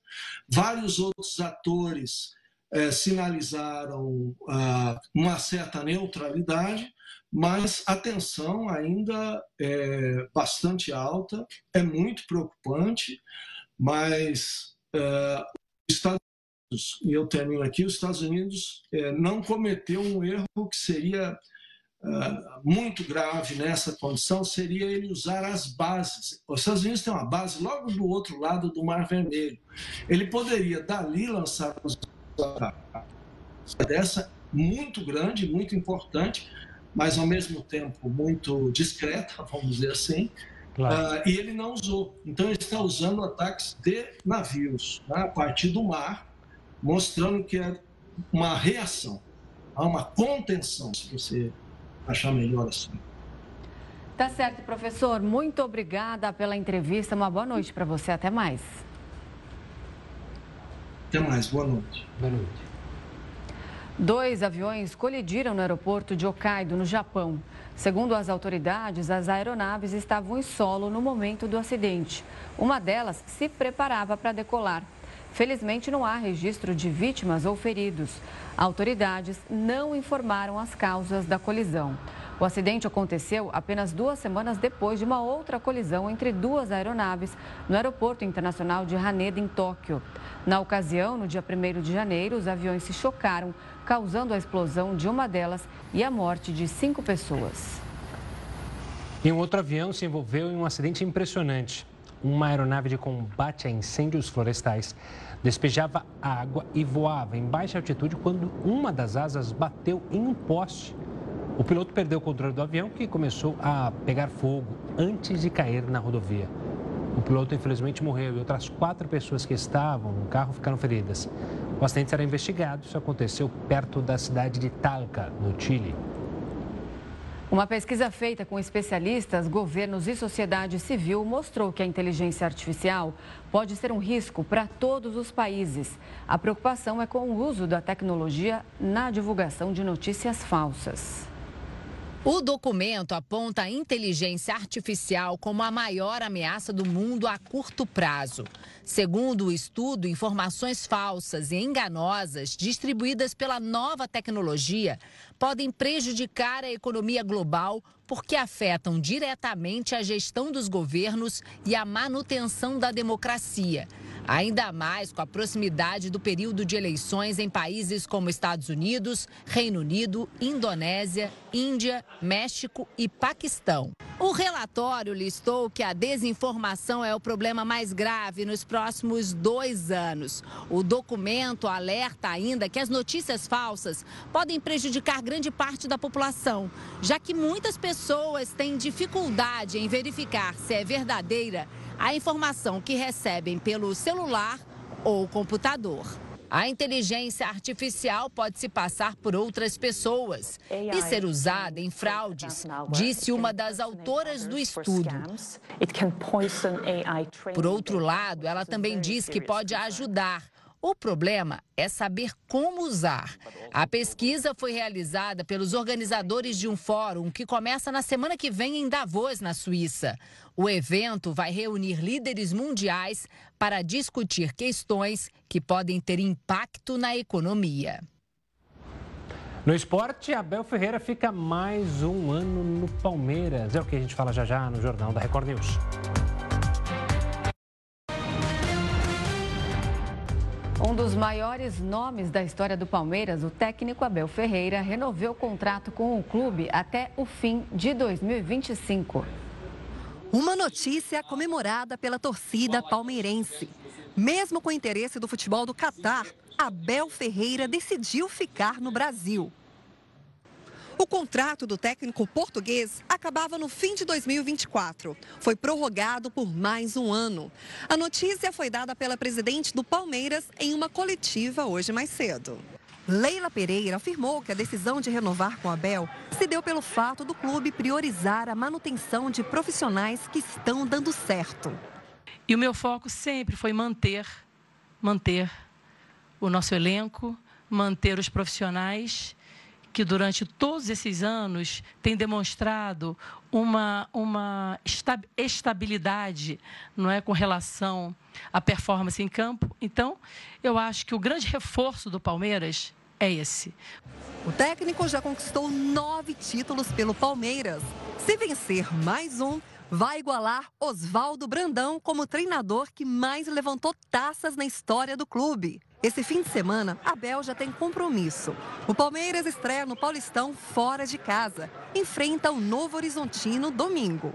Vários outros atores é, sinalizaram ah, uma certa neutralidade, mas a tensão ainda é bastante alta, é muito preocupante, mas é, os Estados Unidos, e eu termino aqui, os Estados Unidos é, não cometeu um erro que seria Uh, muito grave nessa condição seria ele usar as bases. Os Estados Unidos tem uma base logo do outro lado do Mar Vermelho. Ele poderia dali lançar os dessa muito grande, muito importante, mas ao mesmo tempo muito discreta, vamos dizer assim. Claro. Uh, e ele não usou. Então ele está usando ataques de navios né, a partir do mar, mostrando que é uma reação, há uma contenção, se você achar melhor assim. Tá certo, professor. Muito obrigada pela entrevista. Uma boa noite para você. Até mais. Até mais. Boa noite. Boa noite. Dois aviões colidiram no aeroporto de Hokkaido, no Japão. Segundo as autoridades, as aeronaves estavam em solo no momento do acidente. Uma delas se preparava para decolar. Felizmente, não há registro de vítimas ou feridos. Autoridades não informaram as causas da colisão. O acidente aconteceu apenas duas semanas depois de uma outra colisão entre duas aeronaves no Aeroporto Internacional de Haneda, em Tóquio. Na ocasião, no dia 1 de janeiro, os aviões se chocaram, causando a explosão de uma delas e a morte de cinco pessoas. E um outro avião se envolveu em um acidente impressionante. Uma aeronave de combate a incêndios florestais despejava água e voava em baixa altitude quando uma das asas bateu em um poste. O piloto perdeu o controle do avião que começou a pegar fogo antes de cair na rodovia. O piloto infelizmente morreu e outras quatro pessoas que estavam no carro ficaram feridas. O acidente será investigado. Isso aconteceu perto da cidade de Talca, no Chile. Uma pesquisa feita com especialistas, governos e sociedade civil mostrou que a inteligência artificial pode ser um risco para todos os países. A preocupação é com o uso da tecnologia na divulgação de notícias falsas. O documento aponta a inteligência artificial como a maior ameaça do mundo a curto prazo. Segundo o estudo, informações falsas e enganosas distribuídas pela nova tecnologia podem prejudicar a economia global porque afetam diretamente a gestão dos governos e a manutenção da democracia. Ainda mais com a proximidade do período de eleições em países como Estados Unidos, Reino Unido, Indonésia, Índia, México e Paquistão. O relatório listou que a desinformação é o problema mais grave nos próximos dois anos. O documento alerta ainda que as notícias falsas podem prejudicar grande parte da população, já que muitas pessoas têm dificuldade em verificar se é verdadeira a informação que recebem pelo celular ou computador. A inteligência artificial pode se passar por outras pessoas e ser usada em fraudes, disse uma das autoras do estudo. Por outro lado, ela também diz que pode ajudar o problema é saber como usar. A pesquisa foi realizada pelos organizadores de um fórum que começa na semana que vem em Davos, na Suíça. O evento vai reunir líderes mundiais para discutir questões que podem ter impacto na economia. No esporte, Abel Ferreira fica mais um ano no Palmeiras. É o que a gente fala já já no Jornal da Record News. Um dos maiores nomes da história do Palmeiras, o técnico Abel Ferreira, renovou o contrato com o clube até o fim de 2025. Uma notícia comemorada pela torcida palmeirense. Mesmo com o interesse do futebol do Catar, Abel Ferreira decidiu ficar no Brasil. O contrato do técnico português acabava no fim de 2024. Foi prorrogado por mais um ano. A notícia foi dada pela presidente do Palmeiras em uma coletiva hoje mais cedo. Leila Pereira afirmou que a decisão de renovar com Abel se deu pelo fato do clube priorizar a manutenção de profissionais que estão dando certo. E o meu foco sempre foi manter, manter o nosso elenco, manter os profissionais que durante todos esses anos tem demonstrado uma, uma estabilidade não é, com relação à performance em campo. Então, eu acho que o grande reforço do Palmeiras é esse. O técnico já conquistou nove títulos pelo Palmeiras. Se vencer mais um, vai igualar Oswaldo Brandão como treinador que mais levantou taças na história do clube. Esse fim de semana, Abel já tem compromisso. O Palmeiras estreia no Paulistão fora de casa. Enfrenta o Novo Horizontino domingo.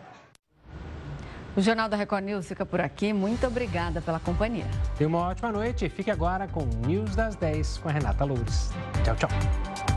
O Jornal da Record News fica por aqui. Muito obrigada pela companhia. Tenha uma ótima noite. Fique agora com News das 10 com a Renata Loures. Tchau, tchau.